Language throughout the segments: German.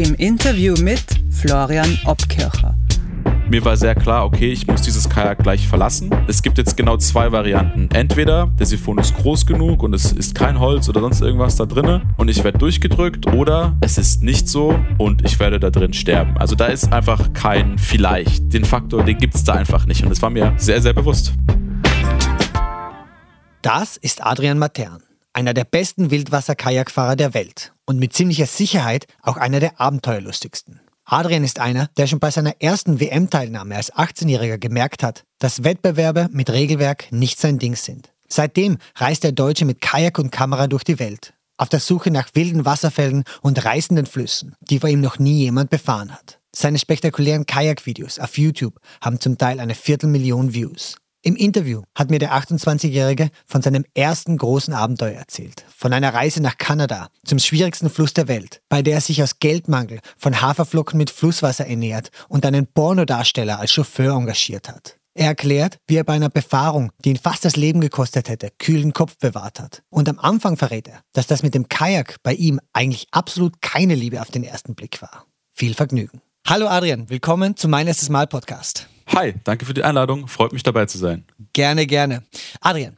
im Interview mit Florian Obkircher. Mir war sehr klar, okay, ich muss dieses Kajak gleich verlassen. Es gibt jetzt genau zwei Varianten. Entweder der Siphon ist groß genug und es ist kein Holz oder sonst irgendwas da drin und ich werde durchgedrückt oder es ist nicht so und ich werde da drin sterben. Also da ist einfach kein vielleicht. Den Faktor, den gibt es da einfach nicht und das war mir sehr, sehr bewusst. Das ist Adrian Matern einer der besten Wildwasser-Kajakfahrer der Welt und mit ziemlicher Sicherheit auch einer der abenteuerlustigsten. Adrian ist einer, der schon bei seiner ersten WM-Teilnahme als 18-Jähriger gemerkt hat, dass Wettbewerbe mit Regelwerk nicht sein Ding sind. Seitdem reist der Deutsche mit Kajak und Kamera durch die Welt, auf der Suche nach wilden Wasserfällen und reißenden Flüssen, die vor ihm noch nie jemand befahren hat. Seine spektakulären Kajakvideos auf YouTube haben zum Teil eine Viertelmillion Views. Im Interview hat mir der 28-Jährige von seinem ersten großen Abenteuer erzählt. Von einer Reise nach Kanada, zum schwierigsten Fluss der Welt, bei der er sich aus Geldmangel von Haferflocken mit Flusswasser ernährt und einen Pornodarsteller als Chauffeur engagiert hat. Er erklärt, wie er bei einer Befahrung, die ihn fast das Leben gekostet hätte, kühlen Kopf bewahrt hat. Und am Anfang verrät er, dass das mit dem Kajak bei ihm eigentlich absolut keine Liebe auf den ersten Blick war. Viel Vergnügen. Hallo Adrian, willkommen zu Mein erstes Mal Podcast. Hi, danke für die Einladung. Freut mich dabei zu sein. Gerne, gerne. Adrian,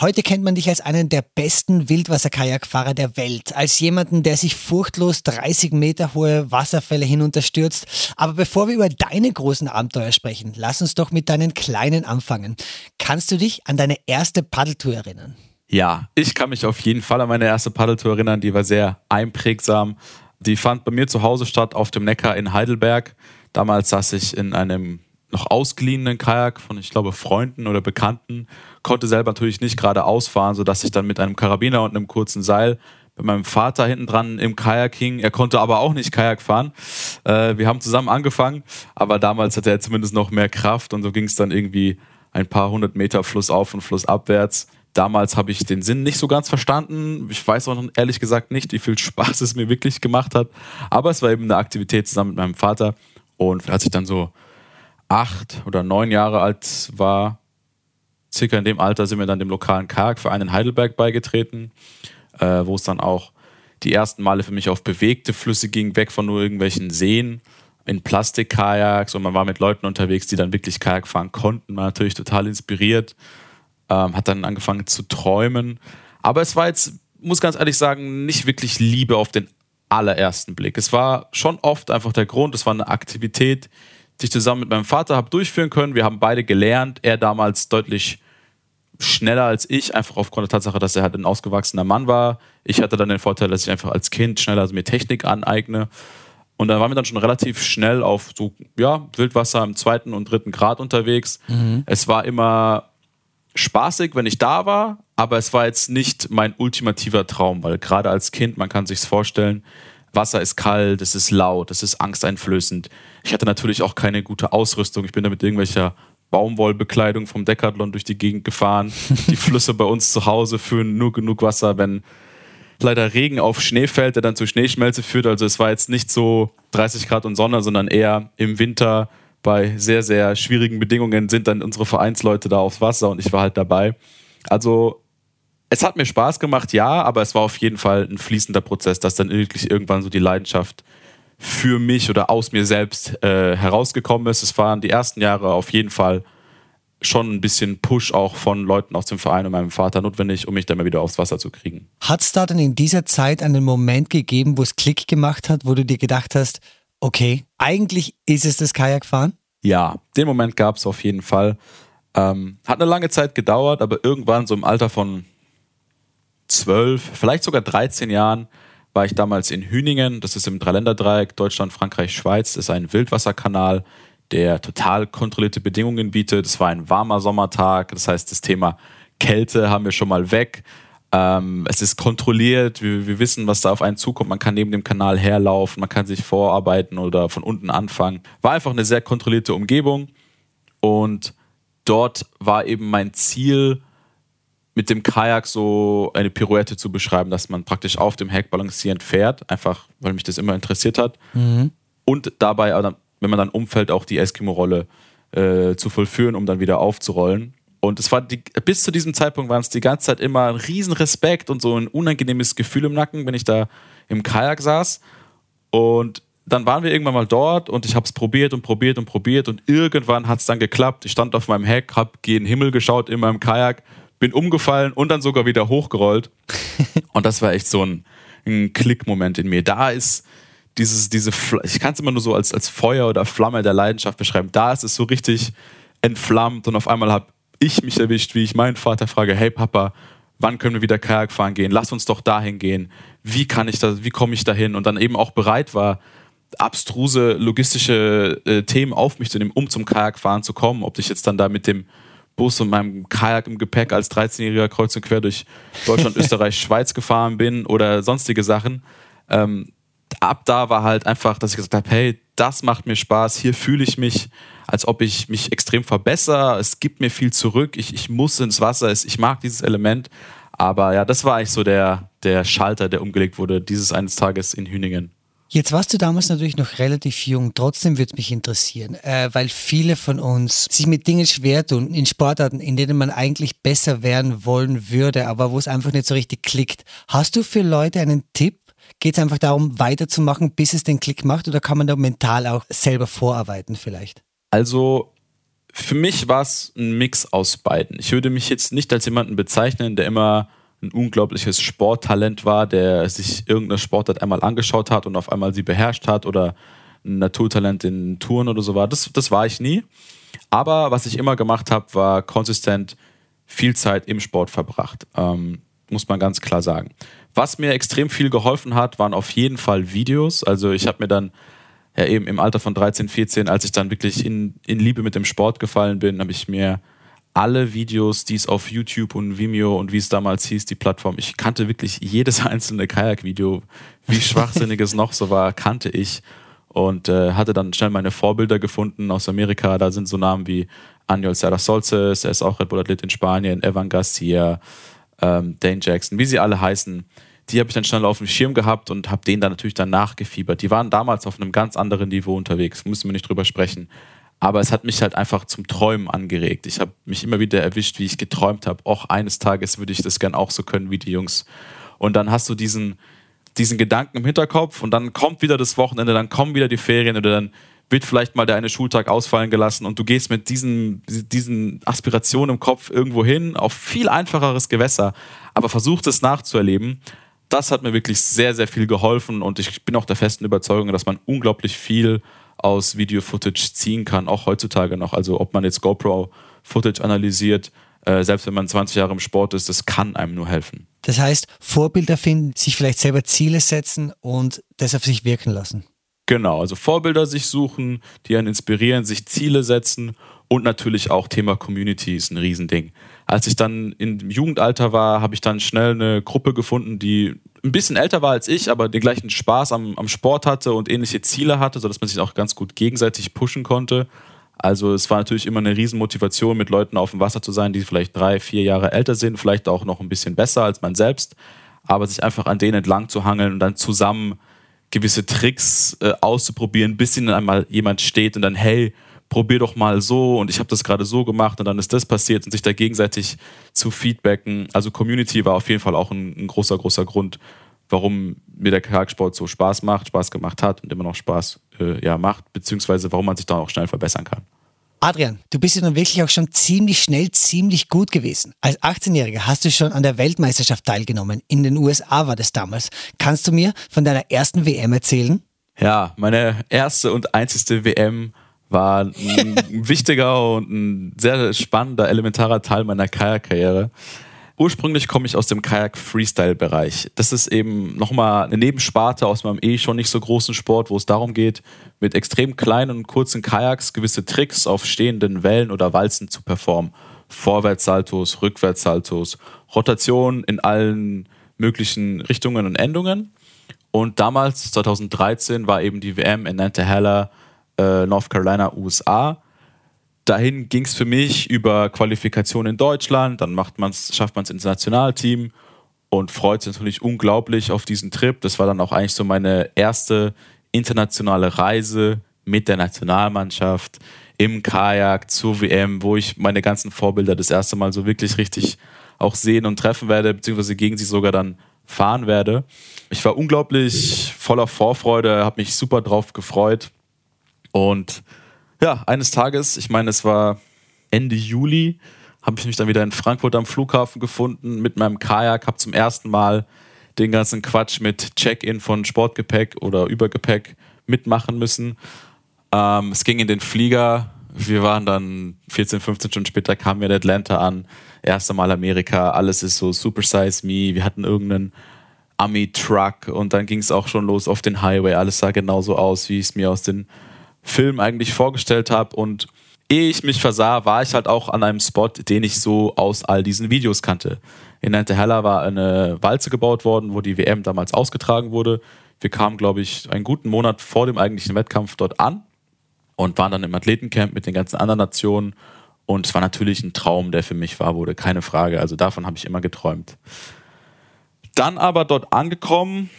heute kennt man dich als einen der besten Wildwasser-Kajakfahrer der Welt, als jemanden, der sich furchtlos 30 Meter hohe Wasserfälle hinunterstürzt. Aber bevor wir über deine großen Abenteuer sprechen, lass uns doch mit deinen kleinen anfangen. Kannst du dich an deine erste Paddeltour erinnern? Ja, ich kann mich auf jeden Fall an meine erste Paddeltour erinnern. Die war sehr einprägsam. Die fand bei mir zu Hause statt auf dem Neckar in Heidelberg. Damals saß ich in einem noch ausgeliehenen Kajak von, ich glaube, Freunden oder Bekannten, konnte selber natürlich nicht gerade ausfahren, sodass ich dann mit einem Karabiner und einem kurzen Seil mit meinem Vater hinten dran im Kajak hing. Er konnte aber auch nicht Kajak fahren. Äh, wir haben zusammen angefangen, aber damals hatte er zumindest noch mehr Kraft und so ging es dann irgendwie ein paar hundert Meter flussauf und flussabwärts. Damals habe ich den Sinn nicht so ganz verstanden. Ich weiß auch ehrlich gesagt nicht, wie viel Spaß es mir wirklich gemacht hat. Aber es war eben eine Aktivität zusammen mit meinem Vater. Und als ich dann so acht oder neun Jahre alt war, circa in dem Alter sind wir dann dem lokalen Kajakverein in Heidelberg beigetreten, äh, wo es dann auch die ersten Male für mich auf bewegte Flüsse ging, weg von nur irgendwelchen Seen in Plastikkajaks und man war mit Leuten unterwegs, die dann wirklich Kajak fahren konnten. Man war natürlich total inspiriert, ähm, hat dann angefangen zu träumen. Aber es war jetzt, muss ganz ehrlich sagen, nicht wirklich Liebe auf den allerersten Blick. Es war schon oft einfach der Grund, es war eine Aktivität, die ich zusammen mit meinem Vater habe durchführen können. Wir haben beide gelernt. Er damals deutlich schneller als ich, einfach aufgrund der Tatsache, dass er halt ein ausgewachsener Mann war. Ich hatte dann den Vorteil, dass ich einfach als Kind schneller mir Technik aneigne. Und dann waren wir dann schon relativ schnell auf so, ja, Wildwasser im zweiten und dritten Grad unterwegs. Mhm. Es war immer spaßig, wenn ich da war, aber es war jetzt nicht mein ultimativer Traum, weil gerade als Kind, man kann sich's vorstellen, Wasser ist kalt, es ist laut, es ist angsteinflößend. Ich hatte natürlich auch keine gute Ausrüstung. Ich bin da mit irgendwelcher Baumwollbekleidung vom Decathlon durch die Gegend gefahren. Die Flüsse bei uns zu Hause führen nur genug Wasser, wenn leider Regen auf Schnee fällt, der dann zu Schneeschmelze führt. Also es war jetzt nicht so 30 Grad und Sonne, sondern eher im Winter bei sehr, sehr schwierigen Bedingungen sind dann unsere Vereinsleute da aufs Wasser und ich war halt dabei. Also es hat mir Spaß gemacht, ja, aber es war auf jeden Fall ein fließender Prozess, dass dann wirklich irgendwann so die Leidenschaft für mich oder aus mir selbst äh, herausgekommen ist. Es waren die ersten Jahre auf jeden Fall schon ein bisschen Push auch von Leuten aus dem Verein und meinem Vater notwendig, um mich dann mal wieder aufs Wasser zu kriegen. Hat es da dann in dieser Zeit einen Moment gegeben, wo es Klick gemacht hat, wo du dir gedacht hast, okay, eigentlich ist es das Kajakfahren? Ja, den Moment gab es auf jeden Fall. Ähm, hat eine lange Zeit gedauert, aber irgendwann so im Alter von zwölf, vielleicht sogar 13 Jahren war ich damals in Hüningen. Das ist im Dreiländerdreieck, Deutschland, Frankreich, Schweiz. Das ist ein Wildwasserkanal, der total kontrollierte Bedingungen bietet. Es war ein warmer Sommertag. Das heißt, das Thema Kälte haben wir schon mal weg. Ähm, es ist kontrolliert, wir, wir, wissen, was da auf einen zukommt. Man kann neben dem Kanal herlaufen, man kann sich vorarbeiten oder von unten anfangen. War einfach eine sehr kontrollierte Umgebung und dort war eben mein Ziel, mit dem Kajak so eine Pirouette zu beschreiben, dass man praktisch auf dem Heck balancierend fährt, einfach weil mich das immer interessiert hat. Mhm. Und dabei, wenn man dann umfällt, auch die Eskimo-Rolle äh, zu vollführen, um dann wieder aufzurollen. Und es war die, bis zu diesem Zeitpunkt waren es die ganze Zeit immer ein riesen Respekt und so ein unangenehmes Gefühl im Nacken, wenn ich da im Kajak saß. Und dann waren wir irgendwann mal dort und ich habe es probiert und probiert und probiert und irgendwann hat es dann geklappt. Ich stand auf meinem Heck, habe gen Himmel geschaut in meinem Kajak, bin umgefallen und dann sogar wieder hochgerollt. und das war echt so ein, ein Klickmoment in mir. Da ist dieses, diese, ich kann es immer nur so als, als Feuer oder Flamme der Leidenschaft beschreiben. Da ist es so richtig entflammt und auf einmal habe ich mich erwischt, wie ich meinen Vater frage, hey Papa, wann können wir wieder Kajak fahren gehen? Lass uns doch dahin gehen. Wie kann ich das, wie komme ich dahin? Und dann eben auch bereit war, abstruse logistische äh, Themen auf mich zu nehmen, um zum Kajakfahren zu kommen. Ob ich jetzt dann da mit dem Bus und meinem Kajak im Gepäck als 13-Jähriger kreuz und quer durch Deutschland, Österreich, Schweiz gefahren bin oder sonstige Sachen. Ähm, ab da war halt einfach, dass ich gesagt habe, hey, das macht mir Spaß, hier fühle ich mich als ob ich mich extrem verbessere. Es gibt mir viel zurück. Ich, ich muss ins Wasser. Ich mag dieses Element. Aber ja, das war eigentlich so der, der Schalter, der umgelegt wurde, dieses eines Tages in Hüningen. Jetzt warst du damals natürlich noch relativ jung, trotzdem würde es mich interessieren, äh, weil viele von uns sich mit Dingen schwer tun, in Sportarten, in denen man eigentlich besser werden wollen würde, aber wo es einfach nicht so richtig klickt. Hast du für Leute einen Tipp? Geht es einfach darum, weiterzumachen, bis es den Klick macht, oder kann man da mental auch selber vorarbeiten vielleicht? Also für mich war es ein Mix aus beiden. Ich würde mich jetzt nicht als jemanden bezeichnen, der immer ein unglaubliches Sporttalent war, der sich irgendeine Sportart einmal angeschaut hat und auf einmal sie beherrscht hat oder ein Naturtalent in Touren oder so war. Das, das war ich nie. Aber was ich immer gemacht habe, war konsistent viel Zeit im Sport verbracht. Ähm, muss man ganz klar sagen. Was mir extrem viel geholfen hat, waren auf jeden Fall Videos. Also ich habe mir dann ja eben im Alter von 13, 14, als ich dann wirklich in, in Liebe mit dem Sport gefallen bin, habe ich mir alle Videos, die es auf YouTube und Vimeo und wie es damals hieß, die Plattform, ich kannte wirklich jedes einzelne Kajak-Video, wie schwachsinnig es noch so war, kannte ich und äh, hatte dann schnell meine Vorbilder gefunden aus Amerika. Da sind so Namen wie Anjol Serra Solces, er ist auch Red Bull Athlet in Spanien, Evan Garcia, ähm, Dane Jackson, wie sie alle heißen die habe ich dann schnell auf dem Schirm gehabt und habe denen dann natürlich dann nachgefiebert. Die waren damals auf einem ganz anderen Niveau unterwegs, müssen wir nicht drüber sprechen. Aber es hat mich halt einfach zum Träumen angeregt. Ich habe mich immer wieder erwischt, wie ich geträumt habe. Auch eines Tages würde ich das gern auch so können wie die Jungs. Und dann hast du diesen, diesen Gedanken im Hinterkopf und dann kommt wieder das Wochenende, dann kommen wieder die Ferien oder dann wird vielleicht mal der eine Schultag ausfallen gelassen und du gehst mit diesen, diesen Aspirationen im Kopf irgendwo hin auf viel einfacheres Gewässer, aber versuchst es nachzuerleben das hat mir wirklich sehr, sehr viel geholfen und ich bin auch der festen Überzeugung, dass man unglaublich viel aus Video-Footage ziehen kann, auch heutzutage noch. Also ob man jetzt GoPro-Footage analysiert, äh, selbst wenn man 20 Jahre im Sport ist, das kann einem nur helfen. Das heißt, Vorbilder finden, sich vielleicht selber Ziele setzen und das auf sich wirken lassen. Genau, also Vorbilder sich suchen, die einen inspirieren, sich Ziele setzen und natürlich auch Thema Community ist ein Riesending. Als ich dann im Jugendalter war, habe ich dann schnell eine Gruppe gefunden, die ein bisschen älter war als ich, aber den gleichen Spaß am, am Sport hatte und ähnliche Ziele hatte, sodass man sich auch ganz gut gegenseitig pushen konnte. Also es war natürlich immer eine Riesenmotivation, mit Leuten auf dem Wasser zu sein, die vielleicht drei, vier Jahre älter sind, vielleicht auch noch ein bisschen besser als man selbst, aber sich einfach an denen entlang zu hangeln und dann zusammen gewisse Tricks äh, auszuprobieren, bis ihnen einmal jemand steht und dann, hey, probier doch mal so und ich habe das gerade so gemacht und dann ist das passiert und sich da gegenseitig zu feedbacken. Also Community war auf jeden Fall auch ein, ein großer, großer Grund, warum mir der Kajaksport so Spaß macht, Spaß gemacht hat und immer noch Spaß äh, ja, macht, beziehungsweise warum man sich da auch schnell verbessern kann. Adrian, du bist ja dann wirklich auch schon ziemlich schnell, ziemlich gut gewesen. Als 18-Jähriger hast du schon an der Weltmeisterschaft teilgenommen. In den USA war das damals. Kannst du mir von deiner ersten WM erzählen? Ja, meine erste und einzigste WM war ein wichtiger und ein sehr spannender, elementarer Teil meiner Kajak-Karriere. Ursprünglich komme ich aus dem Kajak-Freestyle-Bereich. Das ist eben nochmal eine Nebensparte aus meinem eh schon nicht so großen Sport, wo es darum geht, mit extrem kleinen und kurzen Kajaks gewisse Tricks auf stehenden Wellen oder Walzen zu performen. Vorwärtssaltos, Rückwärtssaltos, Rotation in allen möglichen Richtungen und Endungen. Und damals, 2013, war eben die WM in Nantahala, äh, North Carolina, USA. Dahin ging es für mich über Qualifikation in Deutschland, dann macht man's, schafft man es ins Nationalteam und freut sich natürlich unglaublich auf diesen Trip. Das war dann auch eigentlich so meine erste internationale Reise mit der Nationalmannschaft im Kajak zur WM, wo ich meine ganzen Vorbilder das erste Mal so wirklich richtig auch sehen und treffen werde, beziehungsweise gegen sie sogar dann fahren werde. Ich war unglaublich voller Vorfreude, habe mich super drauf gefreut. Und ja, eines Tages, ich meine, es war Ende Juli, habe ich mich dann wieder in Frankfurt am Flughafen gefunden mit meinem Kajak, habe zum ersten Mal den ganzen Quatsch mit Check-in von Sportgepäck oder Übergepäck mitmachen müssen. Ähm, es ging in den Flieger. Wir waren dann 14, 15 Stunden später, kamen wir in Atlanta an. Erste Mal Amerika. Alles ist so Super Size Me. Wir hatten irgendeinen Ami-Truck und dann ging es auch schon los auf den Highway. Alles sah genauso aus, wie ich es mir aus den Filmen eigentlich vorgestellt habe. Und ehe ich mich versah, war ich halt auch an einem Spot, den ich so aus all diesen Videos kannte. In Nantahala war eine Walze gebaut worden, wo die WM damals ausgetragen wurde. Wir kamen, glaube ich, einen guten Monat vor dem eigentlichen Wettkampf dort an und waren dann im Athletencamp mit den ganzen anderen Nationen. Und es war natürlich ein Traum, der für mich wahr wurde, keine Frage. Also davon habe ich immer geträumt. Dann aber dort angekommen,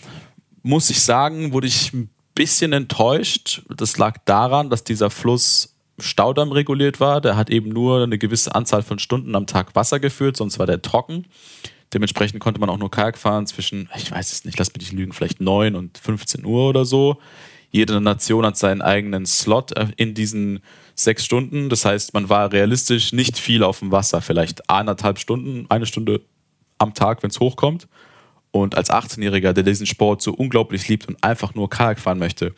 muss ich sagen, wurde ich ein bisschen enttäuscht. Das lag daran, dass dieser Fluss Staudamm reguliert war. Der hat eben nur eine gewisse Anzahl von Stunden am Tag Wasser geführt, sonst war der trocken. Dementsprechend konnte man auch nur Kajak fahren zwischen, ich weiß es nicht, lass mich nicht lügen, vielleicht 9 und 15 Uhr oder so. Jede Nation hat seinen eigenen Slot äh, in diesen sechs Stunden. Das heißt, man war realistisch nicht viel auf dem Wasser, vielleicht eineinhalb Stunden, eine Stunde am Tag, wenn es hochkommt. Und als 18-Jähriger, der diesen Sport so unglaublich liebt und einfach nur Kajak fahren möchte,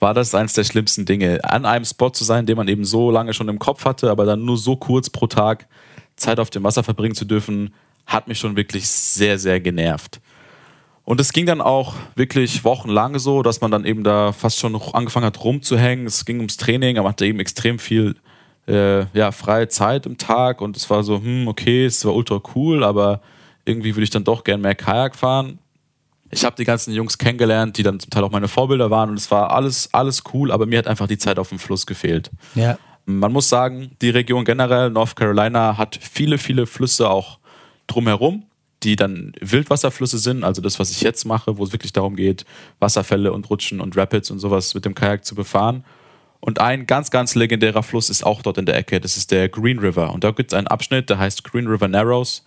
war das eines der schlimmsten Dinge. An einem Spot zu sein, den man eben so lange schon im Kopf hatte, aber dann nur so kurz pro Tag Zeit auf dem Wasser verbringen zu dürfen, hat mich schon wirklich sehr, sehr genervt. Und es ging dann auch wirklich wochenlang so, dass man dann eben da fast schon angefangen hat rumzuhängen. Es ging ums Training, aber man hatte eben extrem viel äh, ja, freie Zeit im Tag und es war so, hm, okay, es war ultra cool, aber irgendwie würde ich dann doch gern mehr Kajak fahren. Ich habe die ganzen Jungs kennengelernt, die dann zum Teil auch meine Vorbilder waren und es war alles, alles cool, aber mir hat einfach die Zeit auf dem Fluss gefehlt. Ja. Man muss sagen, die Region generell, North Carolina, hat viele, viele Flüsse auch drumherum die dann Wildwasserflüsse sind, also das, was ich jetzt mache, wo es wirklich darum geht, Wasserfälle und Rutschen und Rapids und sowas mit dem Kajak zu befahren. Und ein ganz, ganz legendärer Fluss ist auch dort in der Ecke, das ist der Green River. Und da gibt es einen Abschnitt, der heißt Green River Narrows.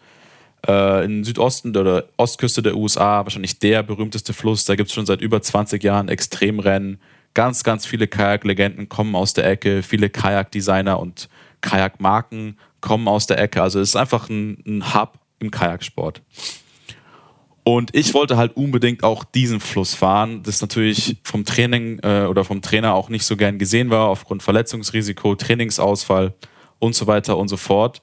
Äh, in Südosten oder Ostküste der USA, wahrscheinlich der berühmteste Fluss. Da gibt es schon seit über 20 Jahren Extremrennen. Ganz, ganz viele Kajak-Legenden kommen aus der Ecke, viele Kajak-Designer und Kajakmarken kommen aus der Ecke. Also es ist einfach ein, ein Hub im Kajaksport. Und ich wollte halt unbedingt auch diesen Fluss fahren, das natürlich vom Training äh, oder vom Trainer auch nicht so gern gesehen war, aufgrund Verletzungsrisiko, Trainingsausfall und so weiter und so fort.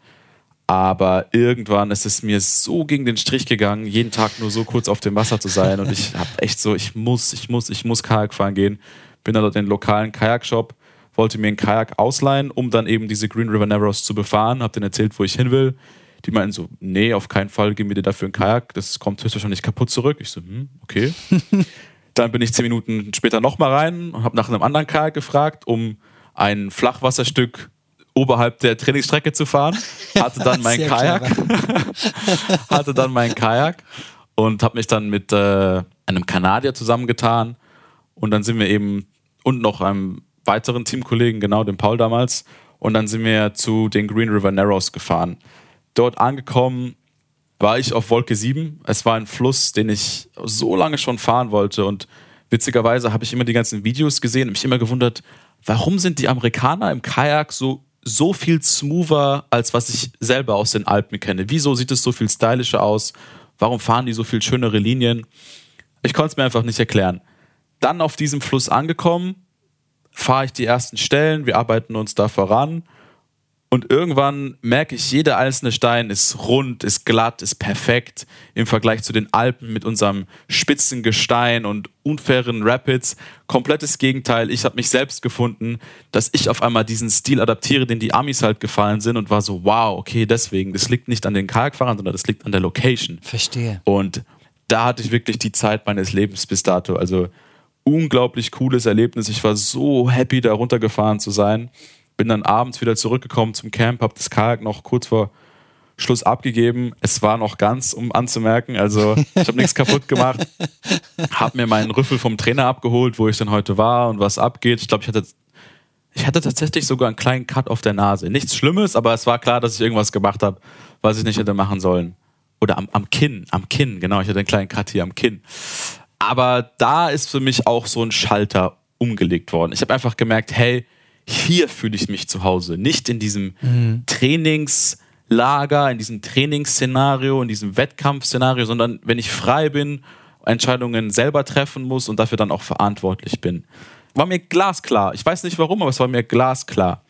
Aber irgendwann ist es mir so gegen den Strich gegangen, jeden Tag nur so kurz auf dem Wasser zu sein. Und ich habe echt so, ich muss, ich muss, ich muss Kajak fahren gehen. Bin dann dort in den lokalen Kajakshop, wollte mir einen Kajak ausleihen, um dann eben diese Green River Narrows zu befahren. Hab denen erzählt, wo ich hin will die meinten so, nee, auf keinen Fall, geben wir dir dafür ein Kajak, das kommt höchstwahrscheinlich kaputt zurück. Ich so, hm, okay. Dann bin ich zehn Minuten später nochmal rein und habe nach einem anderen Kajak gefragt, um ein Flachwasserstück oberhalb der Trainingsstrecke zu fahren. Hatte dann mein Kajak. hatte dann mein Kajak und habe mich dann mit äh, einem Kanadier zusammengetan. Und dann sind wir eben und noch einem weiteren Teamkollegen, genau dem Paul damals. Und dann sind wir zu den Green River Narrows gefahren dort angekommen, war ich auf Wolke 7. Es war ein Fluss, den ich so lange schon fahren wollte. Und witzigerweise habe ich immer die ganzen Videos gesehen und mich immer gewundert, warum sind die Amerikaner im Kajak so, so viel smoother, als was ich selber aus den Alpen kenne? Wieso sieht es so viel stylischer aus? Warum fahren die so viel schönere Linien? Ich konnte es mir einfach nicht erklären. Dann auf diesem Fluss angekommen, fahre ich die ersten Stellen, wir arbeiten uns da voran Und irgendwann merke ich, jeder einzelne Stein ist rund, ist glatt, ist perfekt im Vergleich zu den Alpen mit unserem spitzen Gestein und unfairen Rapids. Komplettes Gegenteil. Ich habe mich selbst gefunden, dass ich auf einmal diesen Stil adaptiere, den die Amis halt gefallen sind und war so, wow, okay, deswegen. Das liegt nicht an den Kajakfahrern, sondern das liegt an der Location. Verstehe. Und da hatte ich wirklich die Zeit meines Lebens bis dato. Also unglaublich cooles Erlebnis. Ich war so happy, da runtergefahren zu sein bin dann abends wieder zurückgekommen zum Camp, habe das Kajak noch kurz vor Schluss abgegeben. Es war noch ganz, um anzumerken. Also ich habe nichts kaputt gemacht. Habe mir meinen Rüffel vom Trainer abgeholt, wo ich dann heute war und was abgeht. Ich glaube, ich hatte, ich hatte tatsächlich sogar einen kleinen Cut auf der Nase. Nichts Schlimmes, aber es war klar, dass ich irgendwas gemacht habe, was ich nicht hätte machen sollen. Oder am, am Kinn, am Kinn, genau. Ich hatte einen kleinen Cut hier am Kinn. Aber da ist für mich auch so ein Schalter umgelegt worden. Ich habe einfach gemerkt, hey, hier fühle ich mich zu Hause. Nicht in diesem mhm. Trainingslager, in diesem Trainingsszenario, in diesem Wettkampfszenario, sondern wenn ich frei bin, Entscheidungen selber treffen muss und dafür dann auch verantwortlich bin. War mir glasklar. Ich weiß nicht warum, aber es war mir glasklar.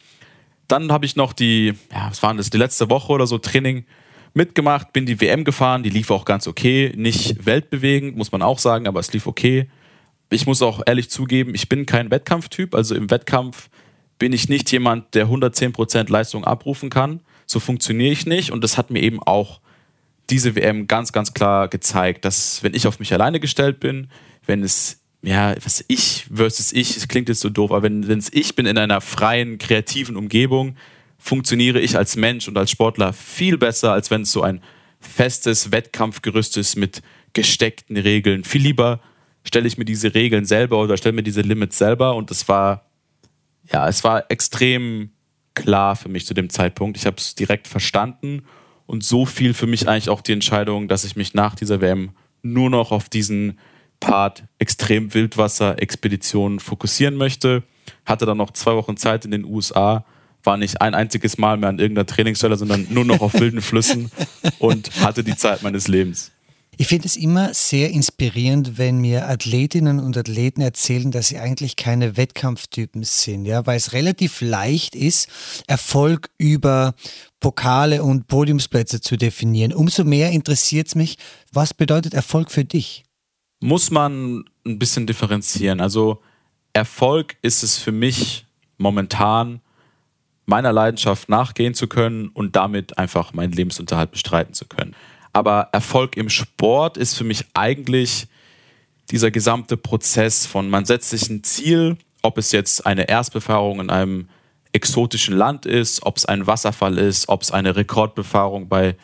Dann habe ich noch die, ja, was waren das, die letzte Woche oder so Training mitgemacht, bin die WM gefahren, die lief auch ganz okay. Nicht weltbewegend, muss man auch sagen, aber es lief okay. Ich muss auch ehrlich zugeben, ich bin kein Wettkampftyp. Also im Wettkampf bin ich nicht jemand, der 110% Leistung abrufen kann. So funktioniere ich nicht. Und das hat mir eben auch diese WM ganz, ganz klar gezeigt, dass wenn ich auf mich alleine gestellt bin, wenn es, ja, was ich versus ich, es klingt jetzt so doof, aber wenn es ich bin in einer freien, kreativen Umgebung, funktioniere ich als Mensch und als Sportler viel besser, als wenn es so ein festes Wettkampfgerüst ist mit gesteckten Regeln. Viel lieber stelle ich mir diese Regeln selber oder stelle mir diese Limits selber und das war ja, es war extrem klar für mich zu dem Zeitpunkt. Ich habe es direkt verstanden und so viel für mich eigentlich auch die Entscheidung, dass ich mich nach dieser WM nur noch auf diesen Part extrem Wildwasser-Expeditionen fokussieren möchte. Hatte dann noch zwei Wochen Zeit in den USA, war nicht ein einziges Mal mehr an irgendeiner Trainingsstelle, sondern nur noch auf wilden Flüssen und hatte die Zeit meines Lebens. Ich finde es immer sehr inspirierend, wenn mir Athletinnen und Athleten erzählen, dass sie eigentlich keine Wettkampftypen sind, ja, weil es relativ leicht ist, Erfolg über Pokale und Podiumsplätze zu definieren. Umso mehr interessiert es mich, was bedeutet Erfolg für dich? Muss man ein bisschen differenzieren. Also Erfolg ist es für mich momentan, meiner Leidenschaft nachgehen zu können und damit einfach meinen Lebensunterhalt bestreiten zu können. Aber Erfolg im Sport ist für mich eigentlich dieser gesamte Prozess von, man setzt sich ein Ziel, ob es jetzt eine Erstbefahrung in einem exotischen Land ist, ob es ein Wasserfall ist, ob es eine Rekordbefahrung bei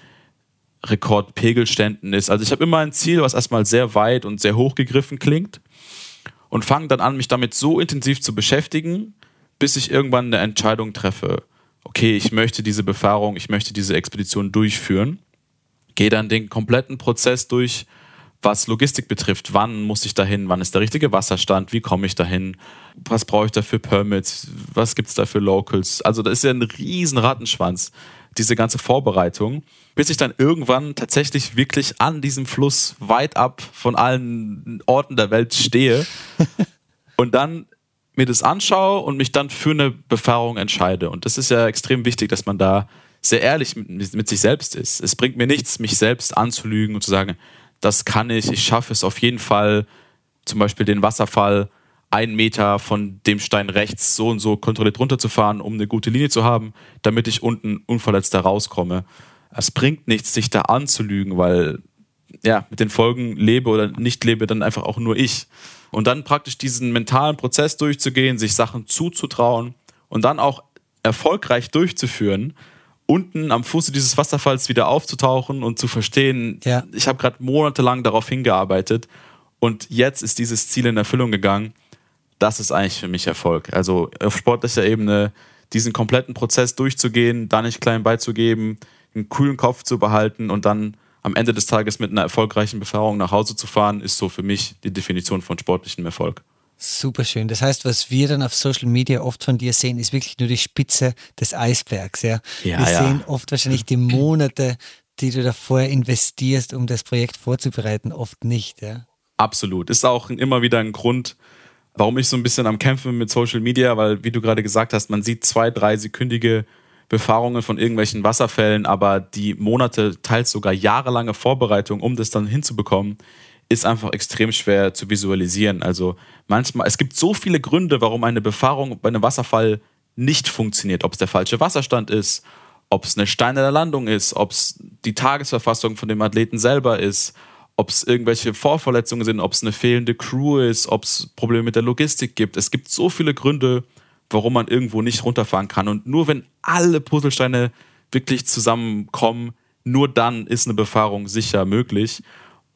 Rekordpegelständen ist. Also ich habe immer ein Ziel, was erstmal sehr weit und sehr hoch gegriffen klingt und fange dann an, mich damit so intensiv zu beschäftigen, bis ich irgendwann eine Entscheidung treffe. Okay, ich möchte diese Befahrung, ich möchte diese Expedition durchführen gehe dann den kompletten Prozess durch, was Logistik betrifft. Wann muss ich dahin? Wann ist der richtige Wasserstand? Wie komme ich dahin? Was brauche ich da für Permits? Was gibt es da für Locals? Also da ist ja ein riesen Rattenschwanz, diese ganze Vorbereitung, bis ich dann irgendwann tatsächlich wirklich an diesem Fluss weit ab von allen Orten der Welt stehe und dann mir das anschaue und mich dann für eine Befahrung entscheide. Und das ist ja extrem wichtig, dass man da sehr ehrlich mit, mit sich selbst ist. Es bringt mir nichts, mich selbst anzulügen und zu sagen, das kann ich, ich schaffe es auf jeden Fall, zum Beispiel den Wasserfall einen Meter von dem Stein rechts so und so kontrolliert runterzufahren, um eine gute Linie zu haben, damit ich unten unverletzt da rauskomme. Es bringt nichts, sich da anzulügen, weil ja, mit den Folgen lebe oder nicht lebe dann einfach auch nur ich. Und dann praktisch diesen mentalen Prozess durchzugehen, sich Sachen zuzutrauen und dann auch erfolgreich durchzuführen, unten am Fuße dieses Wasserfalls wieder aufzutauchen und zu verstehen, ja. ich habe gerade monatelang darauf hingearbeitet und jetzt ist dieses Ziel in Erfüllung gegangen. Das ist eigentlich für mich Erfolg. Also auf sportlicher Ebene diesen kompletten Prozess durchzugehen, da nicht klein beizugeben, einen kühlen Kopf zu behalten und dann am Ende des Tages mit einer erfolgreichen Beförderung nach Hause zu fahren, ist so für mich die Definition von sportlichem Erfolg. Super schön. Das heißt, was wir dann auf Social Media oft von dir sehen, ist wirklich nur die Spitze des Eisbergs. Ja? ja wir ja. sehen oft wahrscheinlich die Monate, die du davor investierst, um das Projekt vorzubereiten, oft nicht. Ja? Absolut. Ist auch immer wieder ein Grund, warum ich so ein bisschen am Kämpfen bin mit Social Media, weil, wie du gerade gesagt hast, man sieht zwei, drei sekündige Befahrungen von irgendwelchen Wasserfällen, aber die Monate, teils sogar jahrelange Vorbereitung, um das dann hinzubekommen, ist einfach extrem schwer zu visualisieren. Also manchmal, es gibt so viele Gründe, warum eine Befahrung bei einem Wasserfall nicht funktioniert. Ob es der falsche Wasserstand ist, ob es eine Steine der Landung ist, ob es die Tagesverfassung von dem Athleten selber ist, ob es irgendwelche Vorverletzungen sind, ob es eine fehlende Crew ist, ob es Probleme mit der Logistik gibt. Es gibt so viele Gründe, warum man irgendwo nicht runterfahren kann. Und nur wenn alle Puzzlesteine wirklich zusammenkommen, nur dann ist eine Befahrung sicher möglich.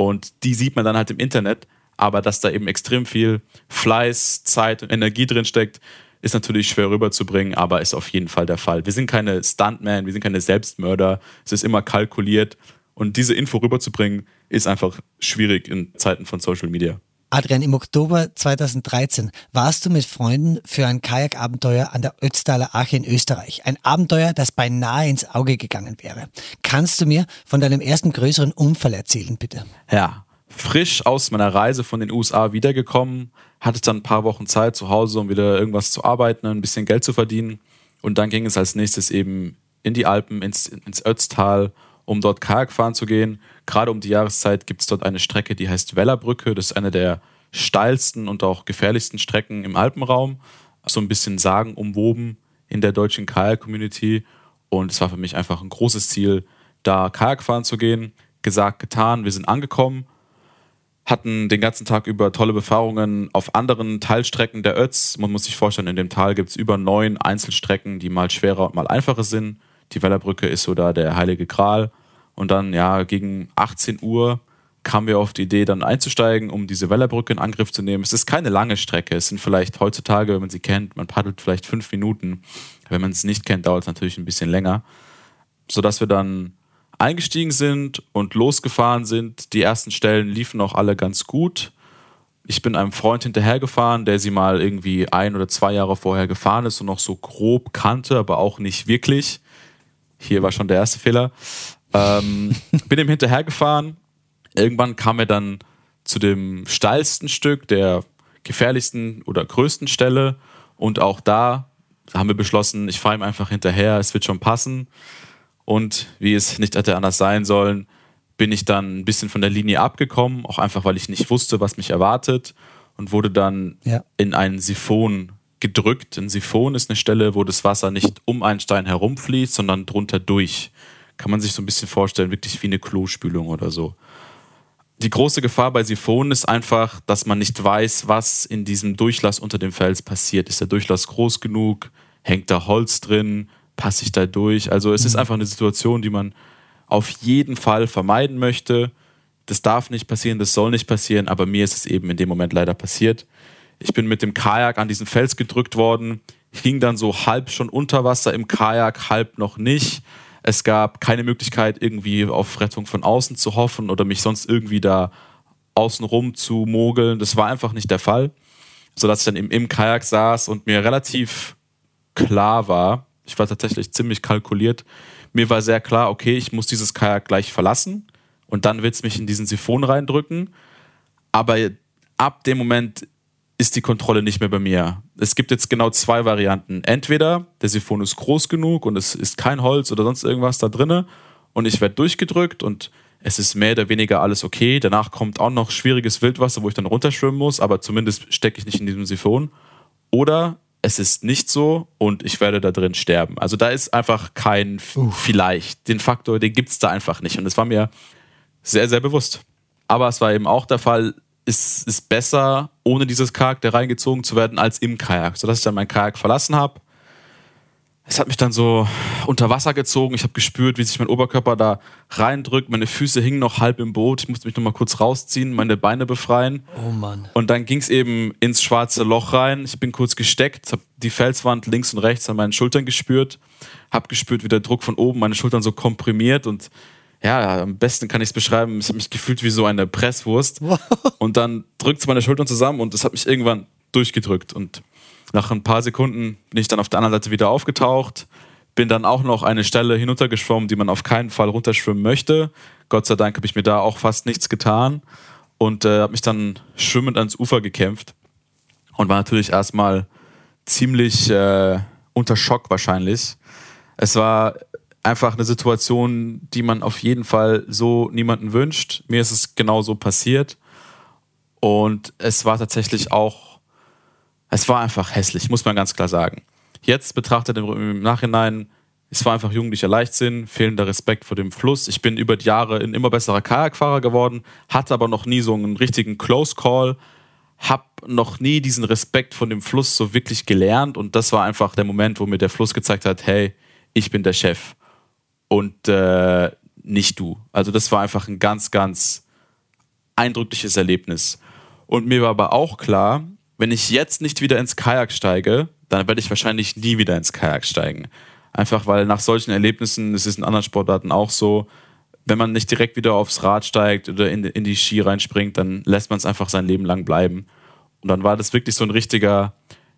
Und die sieht man dann halt im Internet. Aber dass da eben extrem viel Fleiß, Zeit und Energie drin steckt, ist natürlich schwer rüberzubringen, aber ist auf jeden Fall der Fall. Wir sind keine Stuntmen, wir sind keine Selbstmörder. Es ist immer kalkuliert. Und diese Info rüberzubringen, ist einfach schwierig in Zeiten von Social Media. Adrian, im Oktober 2013 warst du mit Freunden für ein Kajakabenteuer an der Ötztaler Arche in Österreich. Ein Abenteuer, das beinahe ins Auge gegangen wäre. Kannst du mir von deinem ersten größeren Unfall erzählen, bitte? Ja, frisch aus meiner Reise von den USA wiedergekommen, hatte dann ein paar Wochen Zeit zu Hause, um wieder irgendwas zu arbeiten, ein bisschen Geld zu verdienen. Und dann ging es als nächstes eben in die Alpen, ins, ins Ötztal, um dort Kajak fahren zu gehen. Gerade um die Jahreszeit gibt es dort eine Strecke, die heißt Wellerbrücke. Das ist eine der steilsten und auch gefährlichsten Strecken im Alpenraum. So ein bisschen sagenumwoben in der deutschen Kajak-Community. Und es war für mich einfach ein großes Ziel, da Kajak fahren zu gehen. Gesagt, getan. Wir sind angekommen hatten den ganzen Tag über tolle Befahrungen auf anderen Teilstrecken der Ötz. Man muss sich vorstellen, in dem Tal gibt es über neun Einzelstrecken, die mal schwerer und mal einfacher sind. Die Wellerbrücke ist so da der heilige Gral. Und dann, ja, gegen 18 Uhr kamen wir auf die Idee, dann einzusteigen, um diese Wellerbrücke in Angriff zu nehmen. Es ist keine lange Strecke. Es sind vielleicht heutzutage, wenn man sie kennt, man paddelt vielleicht fünf Minuten. Wenn man es nicht kennt, dauert es natürlich ein bisschen länger. Sodass wir dann eingestiegen sind und losgefahren sind. Die ersten Stellen liefen auch alle ganz gut. Ich bin einem Freund hinterhergefahren, der sie mal irgendwie ein oder zwei Jahre vorher gefahren ist und noch so grob kannte, aber auch nicht wirklich. Hier war schon der erste Fehler. Ähm, bin ihm hinterhergefahren. Irgendwann kam er dann zu dem steilsten Stück, der gefährlichsten oder größten Stelle. Und auch da haben wir beschlossen, ich fahre ihm einfach hinterher, es wird schon passen. Und wie es nicht hätte anders sein sollen, bin ich dann ein bisschen von der Linie abgekommen, auch einfach, weil ich nicht wusste, was mich erwartet und wurde dann ja. in einen Siphon gedrückt. Ein Siphon ist eine Stelle, wo das Wasser nicht um einen Stein herumfließt, sondern drunter durch. Kann man sich so ein bisschen vorstellen, wirklich wie eine Klospülung oder so. Die große Gefahr bei Siphonen ist einfach, dass man nicht weiß, was in diesem Durchlass unter dem Fels passiert. Ist der Durchlass groß genug? Hängt da Holz drin? passe ich da durch? Also es ist mhm. einfach eine Situation, die man auf jeden Fall vermeiden möchte. Das darf nicht passieren, das soll nicht passieren, aber mir ist es eben in dem Moment leider passiert. Ich bin mit dem Kajak an diesen Fels gedrückt worden, hing dann so halb schon unter Wasser im Kajak, halb noch nicht. Es gab keine Möglichkeit, irgendwie auf Rettung von außen zu hoffen oder mich sonst irgendwie da außenrum zu mogeln. Das war einfach nicht der Fall. Sodass ich dann im, im Kajak saß und mir relativ klar war, ich war tatsächlich ziemlich kalkuliert. Mir war sehr klar, okay, ich muss dieses Kajak gleich verlassen und dann wird es mich in diesen Siphon reindrücken. Aber ab dem Moment ist die Kontrolle nicht mehr bei mir. Es gibt jetzt genau zwei Varianten. Entweder der Siphon ist groß genug und es ist kein Holz oder sonst irgendwas da drinne und ich werde durchgedrückt und es ist mehr oder weniger alles okay. Danach kommt auch noch schwieriges Wildwasser, wo ich dann runterschwimmen muss, aber zumindest stecke ich nicht in diesem Siphon. Oder es ist nicht so und ich werde da drin sterben. Also da ist einfach kein Uff. vielleicht. Den Faktor, den gibt es da einfach nicht. Und das war mir sehr, sehr bewusst. Aber es war eben auch der Fall, es ist besser, ohne dieses Kajak da reingezogen zu werden, als im Kajak. Sodass ich dann mein Kajak verlassen habe es hat mich dann so unter Wasser gezogen. Ich habe gespürt, wie sich mein Oberkörper da reindrückt. Meine Füße hingen noch halb im Boot. Ich musste mich noch mal kurz rausziehen, meine Beine befreien. Oh Mann. Und dann ging es eben ins schwarze Loch rein. Ich bin kurz gesteckt, habe die Felswand links und rechts an meinen Schultern gespürt, habe gespürt, wie der Druck von oben meine Schultern so komprimiert und ja, am besten kann ich es beschreiben. Ich habe mich gefühlt wie so eine Presswurst. Und dann drückt es meine Schultern zusammen und es hat mich irgendwann durchgedrückt und nach ein paar Sekunden bin ich dann auf der anderen Seite wieder aufgetaucht, bin dann auch noch eine Stelle hinuntergeschwommen, die man auf keinen Fall runterschwimmen möchte. Gott sei Dank habe ich mir da auch fast nichts getan und äh, habe mich dann schwimmend ans Ufer gekämpft und war natürlich erstmal ziemlich äh, unter Schock wahrscheinlich. Es war einfach eine Situation, die man auf jeden Fall so niemanden wünscht. Mir ist es genauso passiert. Und es war tatsächlich auch, es war einfach hässlich, muss man ganz klar sagen. Jetzt betrachtet im Nachhinein, es war einfach jugendlicher Leichtsinn, fehlender Respekt vor dem Fluss. Ich bin über die Jahre ein immer besserer Kajakfahrer geworden, hatte aber noch nie so einen richtigen Close Call, habe noch nie diesen Respekt vor dem Fluss so wirklich gelernt und das war einfach der Moment, wo mir der Fluss gezeigt hat, hey, ich bin der Chef und äh, nicht du. Also das war einfach ein ganz, ganz eindrückliches Erlebnis. Und mir war aber auch klar, wenn ich jetzt nicht wieder ins Kajak steige, dann werde ich wahrscheinlich nie wieder ins Kajak steigen. Einfach weil nach solchen Erlebnissen, es ist in anderen Sportarten auch so, wenn man nicht direkt wieder aufs Rad steigt oder in, in die Ski reinspringt, dann lässt man es einfach sein Leben lang bleiben. Und dann war das wirklich so ein richtiger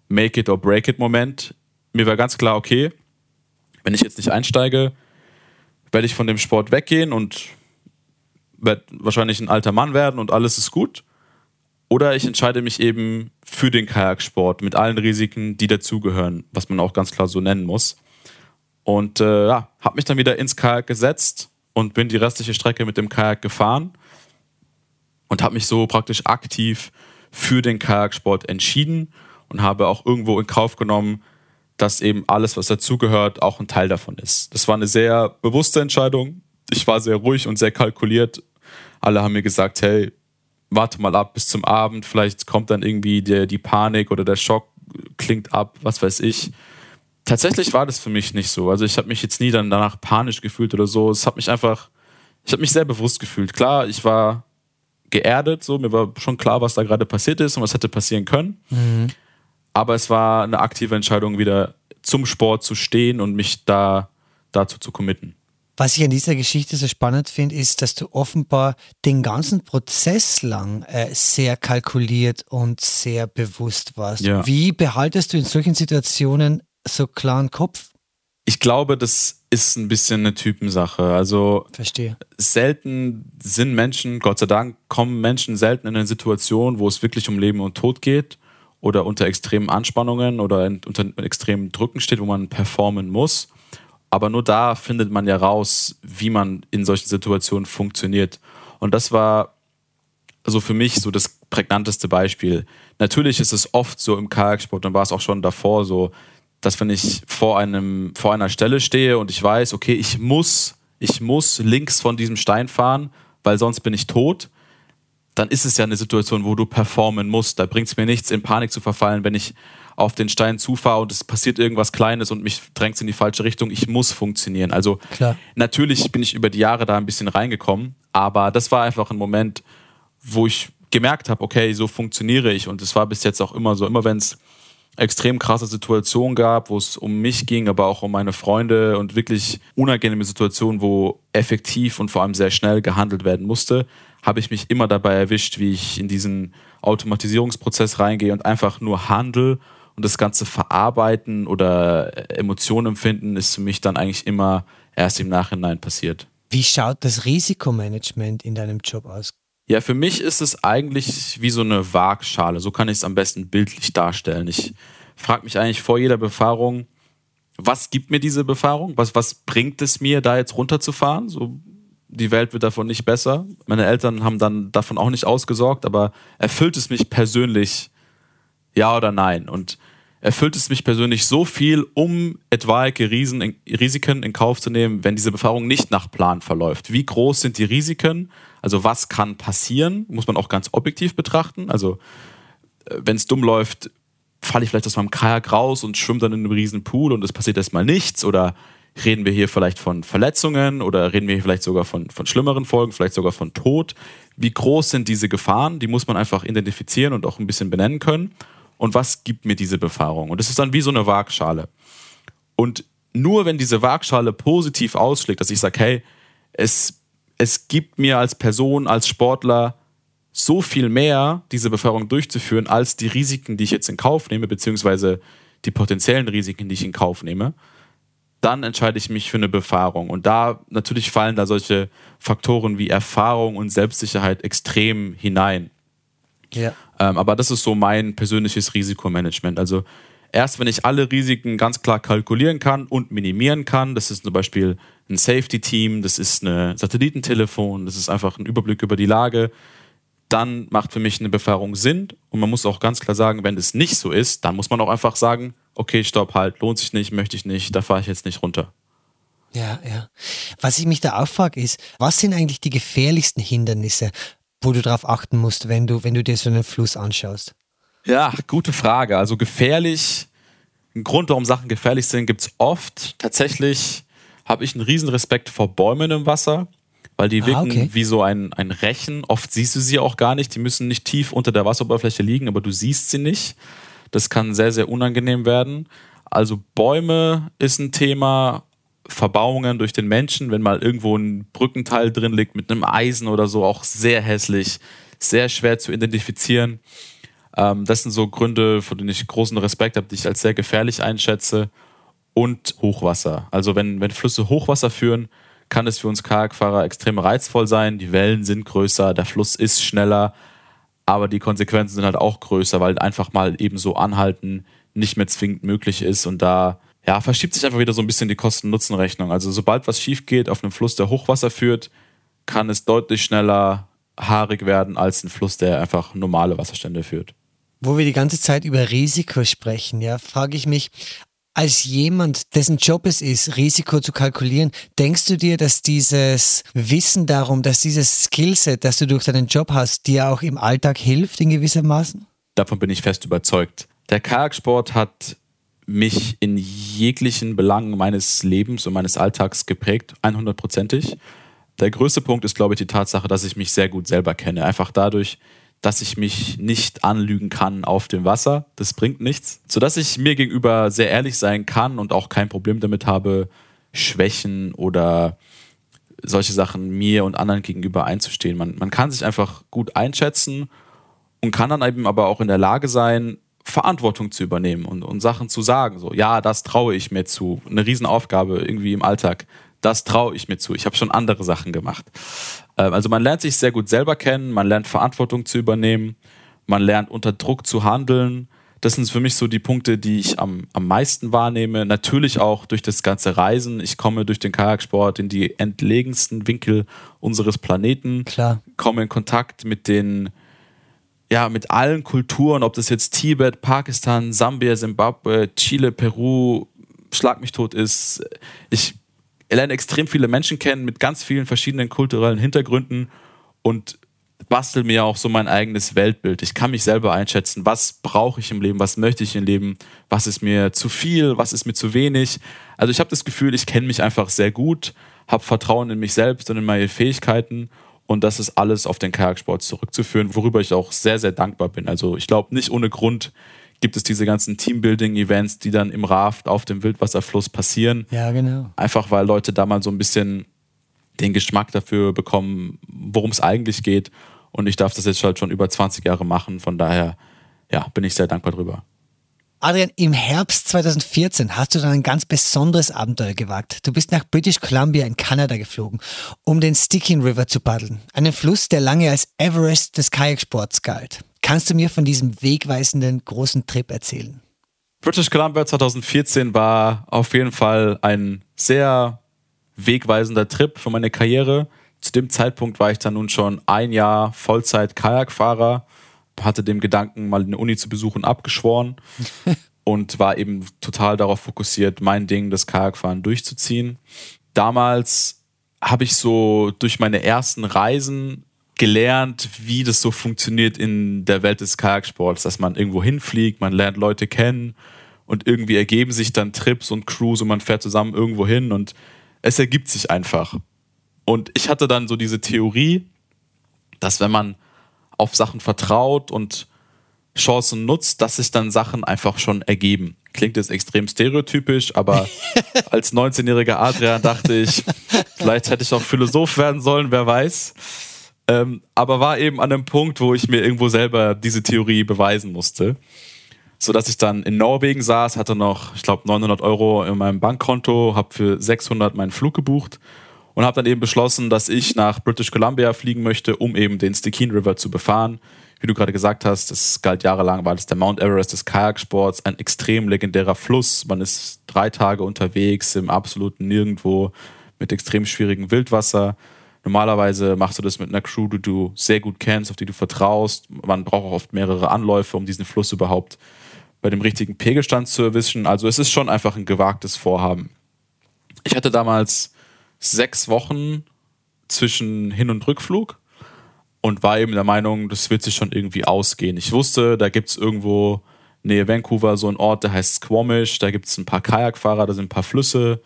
Make it or break it Moment. Mir war ganz klar, okay, wenn ich jetzt nicht einsteige, werde ich von dem Sport weggehen und werde wahrscheinlich ein alter Mann werden und alles ist gut. Oder ich entscheide mich eben für den Kajaksport mit allen Risiken, die dazugehören, was man auch ganz klar so nennen muss. Und äh, ja, habe mich dann wieder ins Kajak gesetzt und bin die restliche Strecke mit dem Kajak gefahren und habe mich so praktisch aktiv für den Kajaksport entschieden und habe auch irgendwo in Kauf genommen, dass eben alles, was dazugehört, auch ein Teil davon ist. Das war eine sehr bewusste Entscheidung. Ich war sehr ruhig und sehr kalkuliert. Alle haben mir gesagt, hey, warte mal ab bis zum Abend, vielleicht kommt dann irgendwie der, die Panik oder der Schock klingt ab, was weiß ich. Tatsächlich war das für mich nicht so. Also ich habe mich jetzt nie dann danach panisch gefühlt oder so. Es hat mich einfach, ich habe mich sehr bewusst gefühlt. Klar, ich war geerdet, so mir war schon klar, was da gerade passiert ist und was hätte passieren können. Mhm aber es war eine aktive Entscheidung, wieder zum Sport zu stehen und mich da dazu zu committen. Was ich an dieser Geschichte so spannend finde, ist, dass du offenbar den ganzen Prozess lang äh, sehr kalkuliert und sehr bewusst warst. Ja. Wie behaltest du in solchen Situationen so klaren Kopf? Ich glaube, das ist ein bisschen eine Typensache. Also Verstehe. selten sind Menschen, Gott sei Dank, kommen Menschen selten in eine Situation, wo es wirklich um Leben und Tod geht oder unter extremen Anspannungen oder unter extremen Drücken steht, wo man performen muss. Aber nur da findet man ja raus, wie man in solchen Situationen funktioniert. Und das war also für mich so das prägnanteste Beispiel. Natürlich ist es oft so im Kajaksport, und war es auch schon davor so, dass wenn ich vor einem, vor einer Stelle stehe und ich weiß, okay, ich muss, ich muss links von diesem Stein fahren, weil sonst bin ich tot, dann ist es ja eine Situation, wo du performen musst. Da bringt es mir nichts, in Panik zu verfallen, wenn ich auf den Stein zufahre und es passiert irgendwas Kleines und mich drängt in die falsche Richtung. Ich muss funktionieren. Also Klar. natürlich bin ich über die Jahre da ein bisschen reingekommen, aber das war einfach ein Moment, wo ich gemerkt habe, okay, so funktioniere ich und es war bis jetzt auch immer so. Immer wenn es extrem krasse Situationen gab, wo es um mich ging, aber auch um meine Freunde und wirklich unangenehme Situationen, wo effektiv und vor allem sehr schnell gehandelt werden musste, habe ich mich immer dabei erwischt, wie ich in diesen Automatisierungsprozess reingehe und einfach nur handel und das Ganze verarbeiten oder Emotionen empfinden, ist für mich dann eigentlich immer erst im Nachhinein passiert. Wie schaut das Risikomanagement in deinem Job aus? Ja, für mich ist es eigentlich wie so eine Waagschale. So kann ich es am besten bildlich darstellen. Ich frage mich eigentlich vor jeder Befahrung, was gibt mir diese Befahrung? Was, was bringt es mir, da jetzt runterzufahren? So die Welt wird davon nicht besser. Meine Eltern haben dann davon auch nicht ausgesorgt, aber erfüllt es mich persönlich ja oder nein? Und erfüllt es mich persönlich so viel, um etwaige Riesen, Risiken in Kauf zu nehmen, wenn diese Befragung nicht nach Plan verläuft? Wie groß sind die Risiken? Also was kann passieren? Muss man auch ganz objektiv betrachten. Also äh, wenn es dumm läuft, falle ich vielleicht aus meinem Kajak raus und schwimme dann in einem riesen Pool und es passiert erstmal nichts oder Reden wir hier vielleicht von Verletzungen oder reden wir hier vielleicht sogar von, von schlimmeren Folgen, vielleicht sogar von Tod? Wie groß sind diese Gefahren? Die muss man einfach identifizieren und auch ein bisschen benennen können. Und was gibt mir diese Befahrung? Und es ist dann wie so eine Waagschale. Und nur wenn diese Waagschale positiv ausschlägt, dass ich sage, hey, es, es gibt mir als Person, als Sportler so viel mehr, diese Beförderung durchzuführen, als die Risiken, die ich jetzt in Kauf nehme, beziehungsweise die potenziellen Risiken, die ich in Kauf nehme, dann entscheide ich mich für eine Befahrung. Und da natürlich fallen da solche Faktoren wie Erfahrung und Selbstsicherheit extrem hinein. Ja. Ähm, aber das ist so mein persönliches Risikomanagement. Also Erst wenn ich alle Risiken ganz klar kalkulieren kann und minimieren kann, das ist zum Beispiel ein Safety-Team, das ist ein Satellitentelefon, das ist einfach ein Überblick über die Lage, dann macht für mich eine Befahrung Sinn. Und man muss auch ganz klar sagen, wenn es nicht so ist, dann muss man auch einfach sagen, okay, stopp, halt, lohnt sich nicht, möchte ich nicht, da fahre ich jetzt nicht runter. Ja, ja. Was ich mich da auch frage, ist, was sind eigentlich die gefährlichsten Hindernisse, wo du darauf achten musst, wenn du, wenn du dir so einen Fluss anschaust? Ja, gute Frage. Also gefährlich, ein Grund, warum Sachen gefährlich sind, gibt es oft. Tatsächlich habe ich einen riesen Respekt vor Bäumen im Wasser, weil die ah, wirken okay. wie so ein, ein Rechen. Oft siehst du sie auch gar nicht. Die müssen nicht tief unter der Wasseroberfläche liegen, aber du siehst sie nicht. Das kann sehr, sehr unangenehm werden. Also Bäume ist ein Thema, Verbauungen durch den Menschen, wenn mal irgendwo ein Brückenteil drin liegt mit einem Eisen oder so, auch sehr hässlich, sehr schwer zu identifizieren. Ähm, das sind so Gründe, vor denen ich großen Respekt habe, die ich als sehr gefährlich einschätze. Und Hochwasser. Also wenn, wenn Flüsse Hochwasser führen, kann es für uns Kajakfahrer extrem reizvoll sein. Die Wellen sind größer, der Fluss ist schneller, aber die Konsequenzen sind halt auch größer, weil einfach mal eben so anhalten nicht mehr zwingend möglich ist und da ja, verschiebt sich einfach wieder so ein bisschen die Kosten-Nutzen-Rechnung. Also sobald was schief geht auf einem Fluss, der Hochwasser führt, kann es deutlich schneller haarig werden als ein Fluss, der einfach normale Wasserstände führt. Wo wir die ganze Zeit über Risiko sprechen, ja, frage ich mich, als jemand, dessen Job es ist, Risiko zu kalkulieren, denkst du dir, dass dieses Wissen darum, dass dieses Skillset, das du durch deinen Job hast, dir auch im Alltag hilft in gewissermaßen? Davon bin ich fest überzeugt. Der Kajaksport hat mich in jeglichen Belangen meines Lebens und meines Alltags geprägt, 100%ig. Der größte Punkt ist, glaube ich, die Tatsache, dass ich mich sehr gut selber kenne. Einfach dadurch, dass ich mich nicht anlügen kann auf dem Wasser. Das bringt nichts. Sodass ich mir gegenüber sehr ehrlich sein kann und auch kein Problem damit habe, Schwächen oder solche Sachen mir und anderen gegenüber einzustehen. Man, man kann sich einfach gut einschätzen und kann dann eben aber auch in der Lage sein, Verantwortung zu übernehmen und, und Sachen zu sagen. So, ja, das traue ich mir zu. Eine Riesenaufgabe irgendwie im Alltag. Das traue ich mir zu. Ich habe schon andere Sachen gemacht. Ähm, also man lernt sich sehr gut selber kennen, man lernt Verantwortung zu übernehmen, man lernt unter Druck zu handeln. Das sind für mich so die Punkte, die ich am, am meisten wahrnehme. Natürlich auch durch das ganze Reisen. Ich komme durch den Kajaksport in die entlegensten Winkel unseres Planeten. Klar. Komme in Kontakt mit den ja, mit allen Kulturen, ob das jetzt Tibet, Pakistan, Sambia, Zimbabwe, Chile, Peru, Schlag mich tot ist. Ich lerne extrem viele Menschen kennen mit ganz vielen verschiedenen kulturellen Hintergründen und bastel mir auch so mein eigenes Weltbild. Ich kann mich selber einschätzen, was brauche ich im Leben, was möchte ich im Leben, was ist mir zu viel, was ist mir zu wenig. Also ich habe das Gefühl, ich kenne mich einfach sehr gut, habe Vertrauen in mich selbst und in meine Fähigkeiten und das ist alles auf den Kajaksport zurückzuführen, worüber ich auch sehr, sehr dankbar bin. Also ich glaube, nicht ohne Grund gibt es diese ganzen Teambuilding-Events, die dann im Raft auf dem Wildwasserfluss passieren. Ja, genau. Einfach weil Leute da mal so ein bisschen den Geschmack dafür bekommen, worum es eigentlich geht. Und ich darf das jetzt halt schon über 20 Jahre machen. Von daher, ja, bin ich sehr dankbar drüber. Adrian, im Herbst 2014 hast du dann ein ganz besonderes Abenteuer gewagt. Du bist nach British Columbia in Kanada geflogen, um den Stikine River zu paddeln. Einen Fluss, der lange als Everest des Kajaksports galt. Kannst du mir von diesem wegweisenden großen Trip erzählen? British Columbia 2014 war auf jeden Fall ein sehr wegweisender Trip für meine Karriere. Zu dem Zeitpunkt war ich dann nun schon ein Jahr Vollzeit Kajakfahrer hatte dem Gedanken, mal eine Uni zu besuchen, abgeschworen und war eben total darauf fokussiert, mein Ding, das Kajakfahren durchzuziehen. Damals habe ich so durch meine ersten Reisen gelernt, wie das so funktioniert in der Welt des Kajaksports, dass man irgendwo hinfliegt, man lernt Leute kennen und irgendwie ergeben sich dann Trips und Crews und man fährt zusammen irgendwo hin und es ergibt sich einfach. Und ich hatte dann so diese Theorie, dass wenn man auf Sachen vertraut und Chancen nutzt, dass sich dann Sachen einfach schon ergeben. Klingt jetzt extrem stereotypisch, aber als 19-jähriger Adrian dachte ich, vielleicht hätte ich auch Philosoph werden sollen, wer weiß. Ähm, aber war eben an einem Punkt, wo ich mir irgendwo selber diese Theorie beweisen musste. Sodass ich dann in Norwegen saß, hatte noch, ich glaube, 900 Euro in meinem Bankkonto, habe für 600 meinen Flug gebucht und habe dann eben beschlossen, dass ich nach British Columbia fliegen möchte, um eben den Stikine River zu befahren. wie du gerade gesagt hast, das galt jahrelang, war das der Mount Everest des Kajaksports, ein extrem legendärer Fluss. Man ist drei Tage unterwegs im absoluten Nirgendwo mit extrem schwierigem Wildwasser. Normalerweise machst du das mit einer Crew, die du sehr gut kennst, auf die du vertraust. Man braucht auch oft mehrere Anläufe, um diesen Fluss überhaupt bei dem richtigen Pegelstand zu erwischen. Also es ist schon einfach ein gewagtes Vorhaben. Ich hatte damals sechs Wochen zwischen Hin- und Rückflug und war eben der Meinung, das wird sich schon irgendwie ausgehen. Ich wusste, da gibt es irgendwo nähe Vancouver so einen Ort, der heißt Squamish, da gibt es ein paar Kajakfahrer, da sind ein paar Flüsse.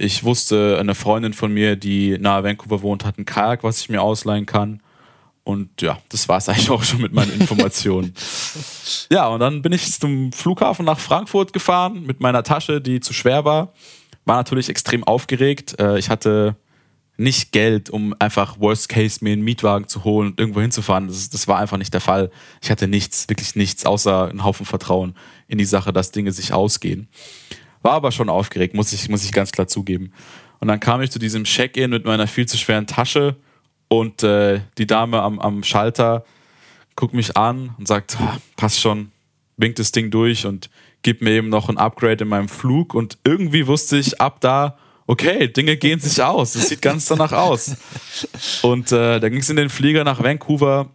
Ich wusste, eine Freundin von mir, die nahe Vancouver wohnt, hat ein Kajak, was ich mir ausleihen kann. Und ja, das war es eigentlich auch schon mit meinen Informationen. ja, und dann bin ich zum Flughafen nach Frankfurt gefahren mit meiner Tasche, die zu schwer war. War natürlich extrem aufgeregt. Äh, ich hatte nicht Geld, um einfach Worst Case mir einen Mietwagen zu holen und irgendwo hinzufahren. Das, das war einfach nicht der Fall. Ich hatte nichts, wirklich nichts, außer einen Haufen Vertrauen in die Sache, dass Dinge sich ausgehen. War aber schon aufgeregt, muss ich, muss ich ganz klar zugeben. Und dann kam ich zu diesem Check-in mit meiner viel zu schweren Tasche und äh, die Dame am, am Schalter guckt mich an und sagt, ah, passt schon, winkt das Ding durch und gibt mir eben noch ein Upgrade in meinem Flug. Und irgendwie wusste ich ab da, okay, Dinge gehen sich aus. Es sieht ganz danach aus. Und äh, da ging es in den Flieger nach Vancouver.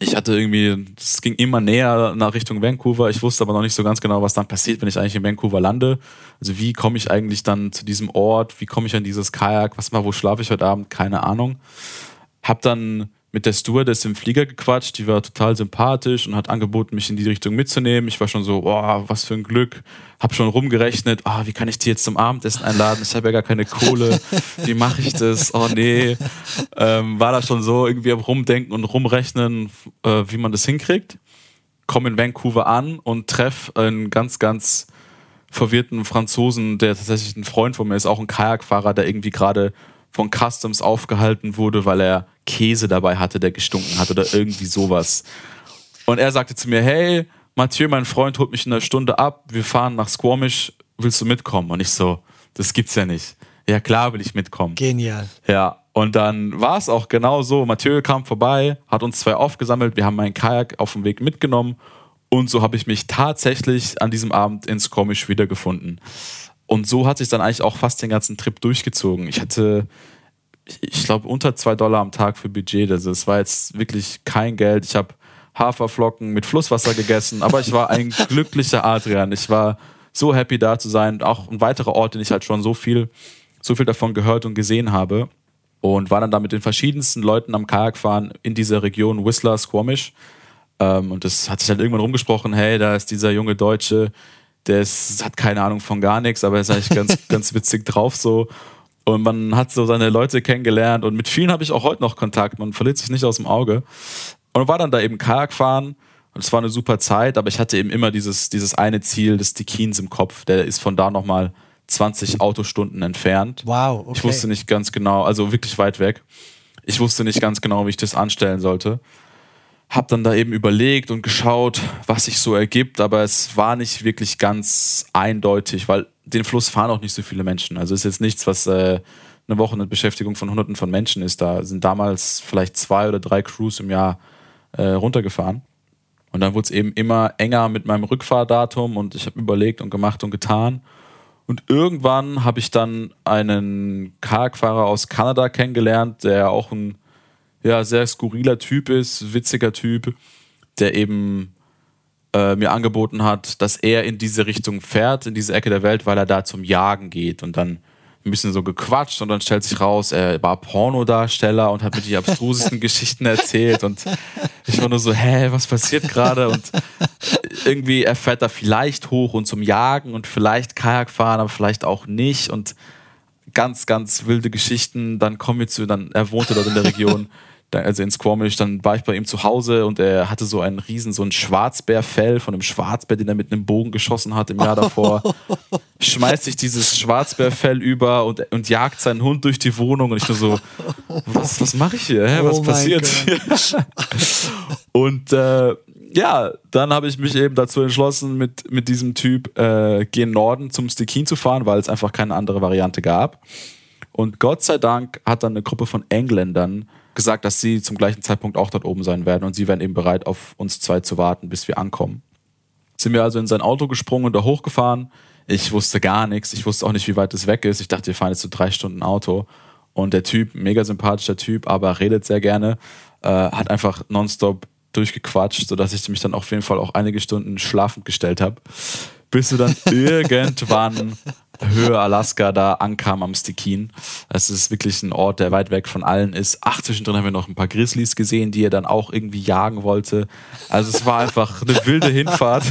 Ich hatte irgendwie, es ging immer näher nach Richtung Vancouver. Ich wusste aber noch nicht so ganz genau, was dann passiert, wenn ich eigentlich in Vancouver lande. Also wie komme ich eigentlich dann zu diesem Ort? Wie komme ich an dieses Kajak? Was mal, wo schlafe ich heute Abend? Keine Ahnung. Hab dann mit der Stewardess im Flieger gequatscht, die war total sympathisch und hat angeboten, mich in die Richtung mitzunehmen. Ich war schon so, boah, was für ein Glück. Hab schon rumgerechnet, oh, wie kann ich die jetzt zum Abendessen einladen? Ich habe ja gar keine Kohle. Wie mache ich das? Oh nee. Ähm, war da schon so irgendwie am Rumdenken und Rumrechnen, äh, wie man das hinkriegt. Komme in Vancouver an und treffe einen ganz, ganz verwirrten Franzosen, der tatsächlich ein Freund von mir ist, auch ein Kajakfahrer, der irgendwie gerade von Customs aufgehalten wurde, weil er Käse dabei hatte, der gestunken hat oder irgendwie sowas. Und er sagte zu mir, hey, Mathieu, mein Freund, holt mich in einer Stunde ab, wir fahren nach Squamish, willst du mitkommen? Und ich so, das gibt's ja nicht. Ja, klar will ich mitkommen. Genial. Ja, und dann war es auch genau so. Mathieu kam vorbei, hat uns zwei aufgesammelt, wir haben meinen Kajak auf dem Weg mitgenommen und so habe ich mich tatsächlich an diesem Abend in Squamish wiedergefunden. Und so hat sich dann eigentlich auch fast den ganzen Trip durchgezogen. Ich hatte, ich glaube, unter zwei Dollar am Tag für Budget. Also es war jetzt wirklich kein Geld. Ich habe Haferflocken mit Flusswasser gegessen, aber ich war ein glücklicher Adrian. Ich war so happy da zu sein. Auch ein weiterer Ort, den ich halt schon so viel, so viel davon gehört und gesehen habe. Und war dann da mit den verschiedensten Leuten am Kajakfahren in dieser Region Whistler, Squamish. Ähm, und das hat sich halt irgendwann rumgesprochen, hey, da ist dieser junge Deutsche, der ist, hat keine Ahnung von gar nichts, aber er ist eigentlich ganz, ganz witzig drauf so. Und man hat so seine Leute kennengelernt und mit vielen habe ich auch heute noch Kontakt. Man verliert sich nicht aus dem Auge. Und war dann da eben Kajak fahren und es war eine super Zeit, aber ich hatte eben immer dieses, dieses eine Ziel des Dikins im Kopf. Der ist von da nochmal 20 Autostunden entfernt. Wow, okay. Ich wusste nicht ganz genau, also wirklich weit weg. Ich wusste nicht ganz genau, wie ich das anstellen sollte habe dann da eben überlegt und geschaut, was sich so ergibt, aber es war nicht wirklich ganz eindeutig, weil den Fluss fahren auch nicht so viele Menschen. Also ist jetzt nichts, was äh, eine Woche eine Beschäftigung von Hunderten von Menschen ist. Da sind damals vielleicht zwei oder drei Crews im Jahr äh, runtergefahren. Und dann wurde es eben immer enger mit meinem Rückfahrdatum und ich habe überlegt und gemacht und getan. Und irgendwann habe ich dann einen Kajakfahrer aus Kanada kennengelernt, der auch ein ja, sehr skurriler Typ ist, witziger Typ, der eben äh, mir angeboten hat, dass er in diese Richtung fährt, in diese Ecke der Welt, weil er da zum Jagen geht und dann ein bisschen so gequatscht und dann stellt sich raus, er war Pornodarsteller und hat mir die abstrusesten Geschichten erzählt und ich war nur so, hä, was passiert gerade? Und irgendwie, er fährt da vielleicht hoch und zum Jagen und vielleicht Kajak fahren, aber vielleicht auch nicht und ganz, ganz wilde Geschichten. Dann kommen wir zu, dann, er wohnte dort in der Region also in Squamish, dann war ich bei ihm zu Hause und er hatte so einen riesen, so ein Schwarzbärfell von einem Schwarzbär, den er mit einem Bogen geschossen hat im Jahr davor. Schmeißt sich dieses Schwarzbärfell über und, und jagt seinen Hund durch die Wohnung und ich nur so, was, was mache ich hier? Hä? Was oh passiert hier? und äh, ja, dann habe ich mich eben dazu entschlossen, mit, mit diesem Typ äh, gen Norden zum Stikhin zu fahren, weil es einfach keine andere Variante gab. Und Gott sei Dank hat dann eine Gruppe von Engländern gesagt, dass sie zum gleichen Zeitpunkt auch dort oben sein werden und sie wären eben bereit, auf uns zwei zu warten, bis wir ankommen. Sind wir also in sein Auto gesprungen und da hochgefahren. Ich wusste gar nichts. Ich wusste auch nicht, wie weit es weg ist. Ich dachte, wir fahren jetzt so drei Stunden Auto. Und der Typ, mega sympathischer Typ, aber redet sehr gerne, äh, hat einfach nonstop durchgequatscht, sodass ich mich dann auf jeden Fall auch einige Stunden schlafend gestellt habe, bis wir dann irgendwann Höhe Alaska da ankam am Stikine. Es ist wirklich ein Ort, der weit weg von allen ist. Ach, zwischendrin haben wir noch ein paar Grizzlies gesehen, die er dann auch irgendwie jagen wollte. Also es war einfach eine wilde Hinfahrt.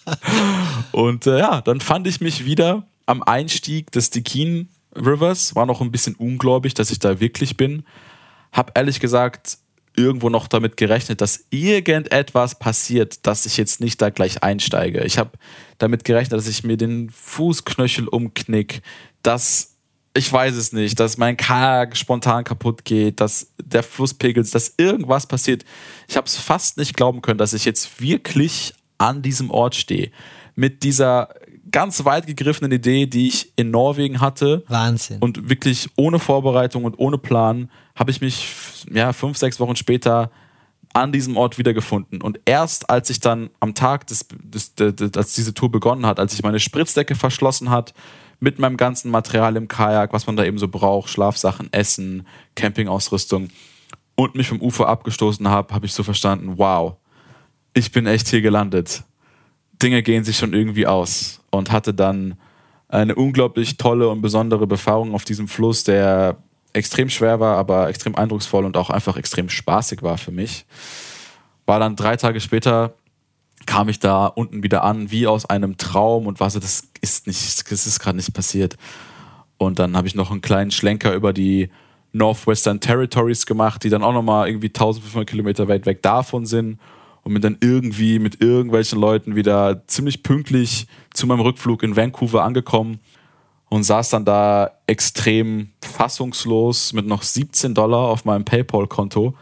Und äh, ja, dann fand ich mich wieder am Einstieg des Stikine Rivers. War noch ein bisschen ungläubig, dass ich da wirklich bin. Hab ehrlich gesagt irgendwo noch damit gerechnet, dass irgendetwas passiert, dass ich jetzt nicht da gleich einsteige. Ich habe damit gerechnet, dass ich mir den Fußknöchel umknick, dass ich weiß es nicht, dass mein Kajak spontan kaputt geht, dass der Flusspegel, dass irgendwas passiert. Ich habe es fast nicht glauben können, dass ich jetzt wirklich an diesem Ort stehe. Mit dieser ganz weit gegriffenen Idee, die ich in Norwegen hatte. Wahnsinn. Und wirklich ohne Vorbereitung und ohne Plan habe ich mich ja, fünf, sechs Wochen später an diesem Ort wiedergefunden. Und erst als ich dann am Tag, des, des, des, als diese Tour begonnen hat, als ich meine Spritzdecke verschlossen hat, mit meinem ganzen Material im Kajak, was man da eben so braucht, Schlafsachen, Essen, Campingausrüstung und mich vom Ufer abgestoßen habe, habe ich so verstanden, wow, ich bin echt hier gelandet. Dinge gehen sich schon irgendwie aus und hatte dann eine unglaublich tolle und besondere Befahrung auf diesem Fluss, der extrem schwer war, aber extrem eindrucksvoll und auch einfach extrem spaßig war für mich. War dann drei Tage später, kam ich da unten wieder an, wie aus einem Traum und war so, das ist nicht, das ist gerade nicht passiert. Und dann habe ich noch einen kleinen Schlenker über die Northwestern Territories gemacht, die dann auch nochmal irgendwie 1500 Kilometer weit weg davon sind und bin dann irgendwie mit irgendwelchen Leuten wieder ziemlich pünktlich zu meinem Rückflug in Vancouver angekommen und saß dann da extrem fassungslos mit noch 17 Dollar auf meinem PayPal-Konto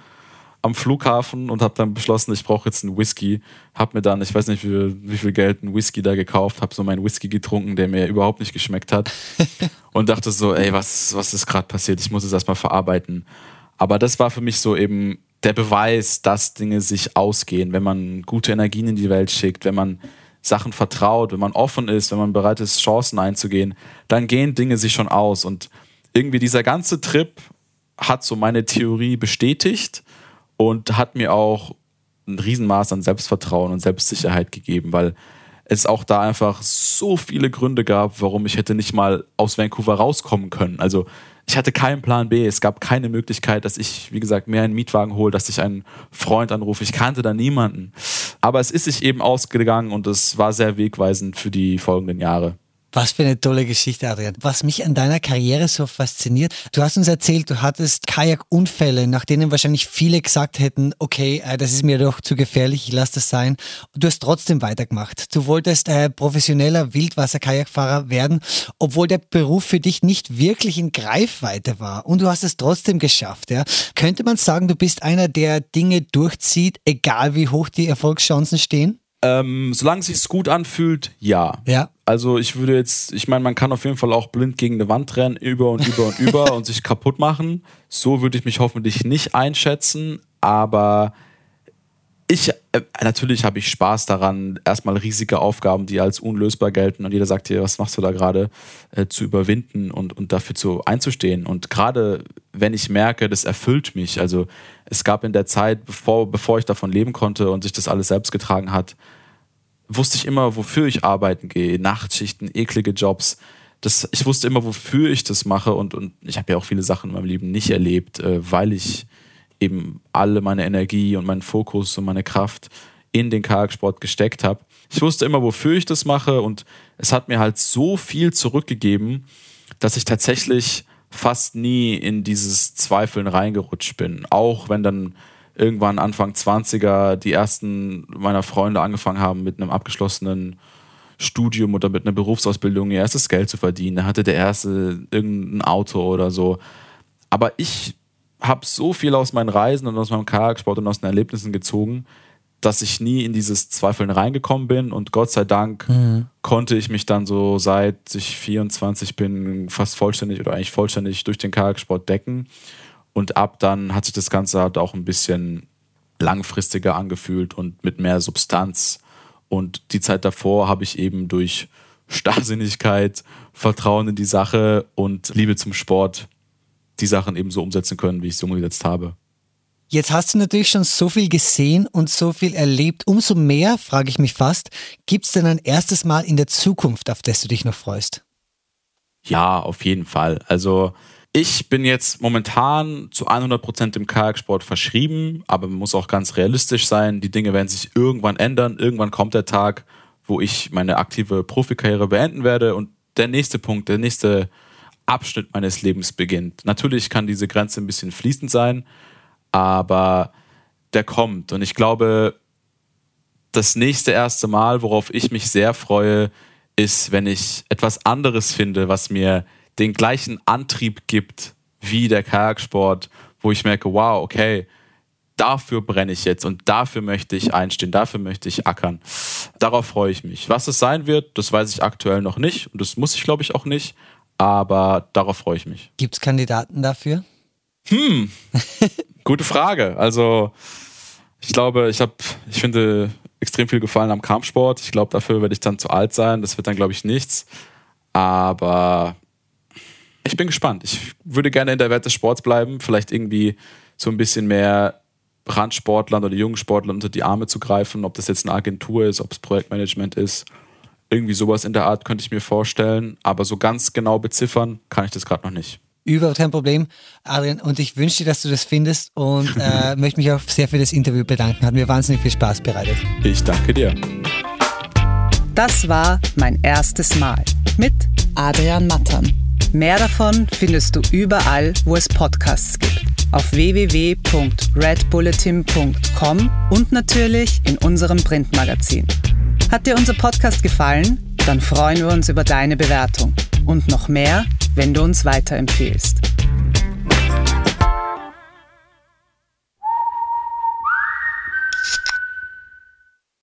am Flughafen und habe dann beschlossen, ich brauche jetzt einen Whisky. Habe mir dann, ich weiß nicht, wie, wie viel Geld einen Whisky da gekauft, habe so meinen Whisky getrunken, der mir überhaupt nicht geschmeckt hat und dachte so, ey, was, was ist gerade passiert? Ich muss es erstmal verarbeiten. Aber das war für mich so eben der Beweis, dass Dinge sich ausgehen, wenn man gute Energien in die Welt schickt, wenn man Sachen vertraut, wenn man offen ist, wenn man bereit ist, Chancen einzugehen, dann gehen Dinge sich schon aus. Und irgendwie dieser ganze Trip hat so meine Theorie bestätigt und hat mir auch ein Riesenmaß an Selbstvertrauen und Selbstsicherheit gegeben, weil es auch da einfach so viele Gründe gab, warum ich hätte nicht mal aus Vancouver rauskommen können. Also ich hatte keinen Plan B. Es gab keine Möglichkeit, dass ich, wie gesagt, mehr einen Mietwagen hole, dass ich einen Freund anrufe. Ich kannte da niemanden. Aber es ist sich eben ausgegangen und es war sehr wegweisend für die folgenden Jahre. Was für eine tolle Geschichte, Adrian. Was mich an deiner Karriere so fasziniert, du hast uns erzählt, du hattest Kajakunfälle, nach denen wahrscheinlich viele gesagt hätten, okay, äh, das ist mir doch zu gefährlich, ich lasse das sein. Du hast trotzdem weitergemacht. Du wolltest äh, professioneller Wildwasser-Kajakfahrer werden, obwohl der Beruf für dich nicht wirklich in Greifweite war. Und du hast es trotzdem geschafft. Ja? Könnte man sagen, du bist einer, der Dinge durchzieht, egal wie hoch die Erfolgschancen stehen? Ähm, solange es sich gut anfühlt, ja. Ja. Also ich würde jetzt, ich meine, man kann auf jeden Fall auch blind gegen eine Wand rennen, über und über und über und sich kaputt machen. So würde ich mich hoffentlich nicht einschätzen, aber ich, äh, natürlich habe ich Spaß daran, erstmal riesige Aufgaben, die als unlösbar gelten und jeder sagt dir, was machst du da gerade, äh, zu überwinden und, und dafür zu einzustehen. Und gerade wenn ich merke, das erfüllt mich, also es gab in der Zeit, bevor, bevor ich davon leben konnte und sich das alles selbst getragen hat, wusste ich immer, wofür ich arbeiten gehe. Nachtschichten, eklige Jobs. Das, ich wusste immer, wofür ich das mache und, und ich habe ja auch viele Sachen in meinem Leben nicht erlebt, äh, weil ich eben alle meine Energie und meinen Fokus und meine Kraft in den Kajaksport gesteckt habe. Ich wusste immer, wofür ich das mache und es hat mir halt so viel zurückgegeben, dass ich tatsächlich fast nie in dieses Zweifeln reingerutscht bin. Auch wenn dann irgendwann Anfang 20er die ersten meiner Freunde angefangen haben mit einem abgeschlossenen Studium oder mit einer Berufsausbildung ihr erstes Geld zu verdienen. Da hatte der erste irgendein Auto oder so. Aber ich habe so viel aus meinen Reisen und aus meinem Kajaksport und aus den Erlebnissen gezogen, dass ich nie in dieses Zweifeln reingekommen bin und Gott sei Dank mhm. konnte ich mich dann so seit ich 24 bin fast vollständig oder eigentlich vollständig durch den Kajaksport decken Und ab dann hat sich das Ganze halt auch ein bisschen langfristiger angefühlt und mit mehr Substanz. Und die Zeit davor habe ich eben durch Starrsinnigkeit, Vertrauen in die Sache und Liebe zum Sport die Sachen eben so umsetzen können, wie ich es umgesetzt habe. Jetzt hast du natürlich schon so viel gesehen und so viel erlebt. Umso mehr, frage ich mich fast, gibt es denn ein erstes Mal in der Zukunft, auf das du dich noch freust? Ja, auf jeden Fall. Also ich bin jetzt momentan zu 100% dem Kajaksport verschrieben, aber man muss auch ganz realistisch sein. Die Dinge werden sich irgendwann ändern. Irgendwann kommt der Tag, wo ich meine aktive Profikarriere beenden werde und der nächste Punkt, der nächste Abschnitt meines Lebens beginnt. Natürlich kann diese Grenze ein bisschen fließend sein, aber der kommt. Und ich glaube, das nächste erste Mal, worauf ich mich sehr freue, ist, wenn ich etwas anderes finde, was mir den gleichen Antrieb gibt wie der Kajaksport, wo ich merke, wow, okay, dafür brenne ich jetzt und dafür möchte ich einstehen, dafür möchte ich ackern. Darauf freue ich mich. Was es sein wird, das weiß ich aktuell noch nicht und das muss ich, glaube ich, auch nicht, aber darauf freue ich mich. Gibt es Kandidaten dafür? Hm, gute Frage. Also ich glaube, ich habe, ich finde extrem viel gefallen am Kampfsport. Ich glaube, dafür werde ich dann zu alt sein. Das wird dann, glaube ich, nichts. Aber ich bin gespannt. Ich würde gerne in der Welt des Sports bleiben, vielleicht irgendwie so ein bisschen mehr Randsportlern oder jungen Sportlern unter die Arme zu greifen, ob das jetzt eine Agentur ist, ob es Projektmanagement ist. Irgendwie sowas in der Art könnte ich mir vorstellen, aber so ganz genau beziffern kann ich das gerade noch nicht. Überhaupt kein Problem, Adrian. Und ich wünsche dir, dass du das findest und äh, möchte mich auch sehr für das Interview bedanken. Hat mir wahnsinnig viel Spaß bereitet. Ich danke dir. Das war mein erstes Mal mit Adrian Mattern. Mehr davon findest du überall, wo es Podcasts gibt. Auf www.redbulletin.com und natürlich in unserem Printmagazin. Hat dir unser Podcast gefallen? Dann freuen wir uns über deine Bewertung. Und noch mehr, wenn du uns weiterempfehlst.